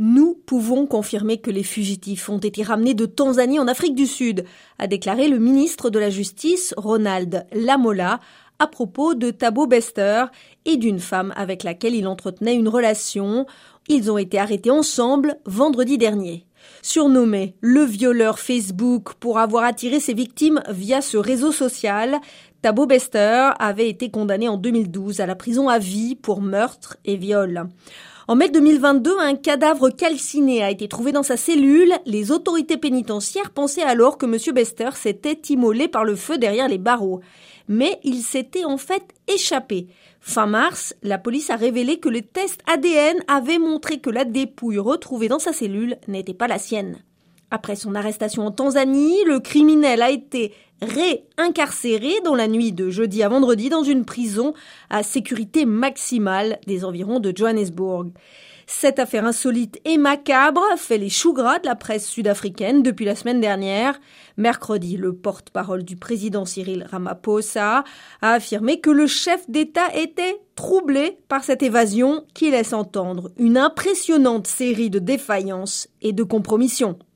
Nous pouvons confirmer que les fugitifs ont été ramenés de Tanzanie en Afrique du Sud, a déclaré le ministre de la Justice, Ronald Lamola, à propos de Thabo Bester et d'une femme avec laquelle il entretenait une relation. Ils ont été arrêtés ensemble vendredi dernier. Surnommé le violeur Facebook pour avoir attiré ses victimes via ce réseau social, Thabo Bester avait été condamné en 2012 à la prison à vie pour meurtre et viol. En mai 2022, un cadavre calciné a été trouvé dans sa cellule. Les autorités pénitentiaires pensaient alors que M. Bester s'était immolé par le feu derrière les barreaux. Mais il s'était en fait échappé. Fin mars, la police a révélé que les tests ADN avaient montré que la dépouille retrouvée dans sa cellule n'était pas la sienne. Après son arrestation en Tanzanie, le criminel a été réincarcéré dans la nuit de jeudi à vendredi dans une prison à sécurité maximale des environs de Johannesburg. Cette affaire insolite et macabre fait les choux gras de la presse sud-africaine depuis la semaine dernière. Mercredi, le porte-parole du président Cyril Ramaphosa a affirmé que le chef d'État était troublé par cette évasion qui laisse entendre une impressionnante série de défaillances et de compromissions.